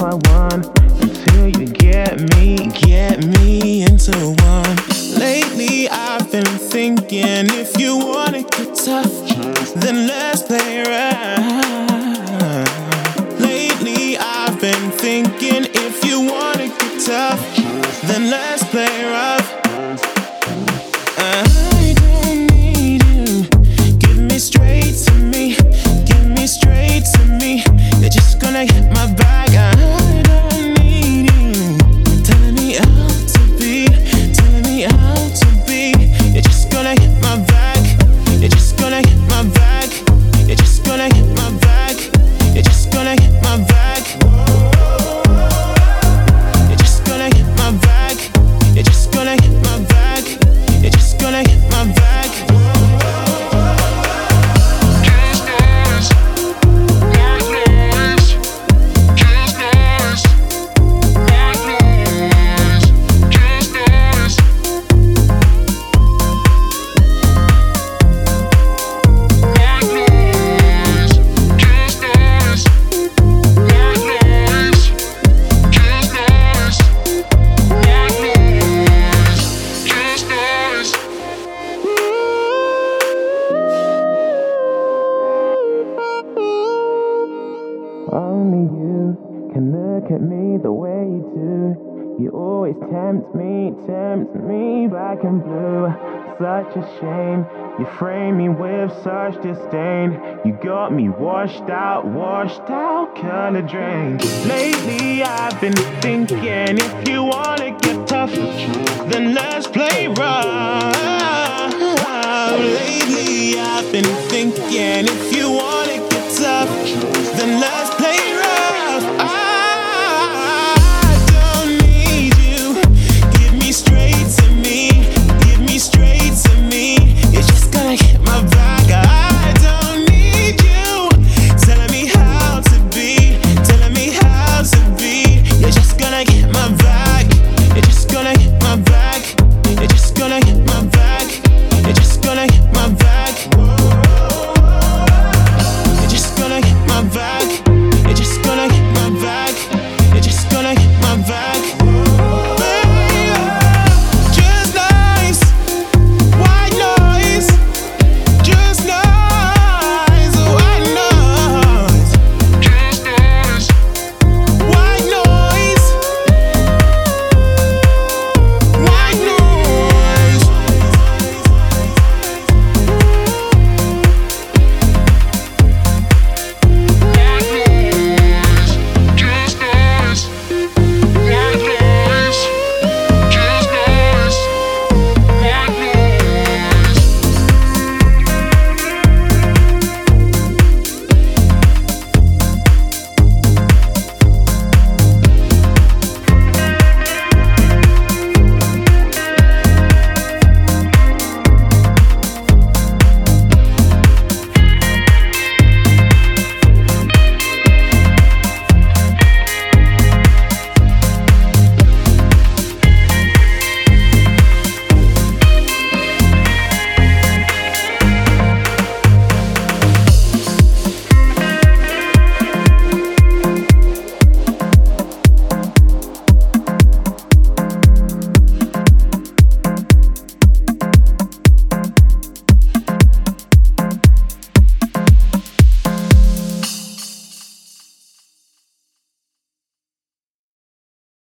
one until you get me, get me into one. Lately, I've been thinking if you wanna get tough, then let's play around. Lately, I've been thinking if you wanna get tough, then let's play rough. Look at me the way you do. You always tempt me, tempt me black and blue. Such a shame, you frame me with such disdain. You got me washed out, washed out, color drained. Lately, I've been thinking if you wanna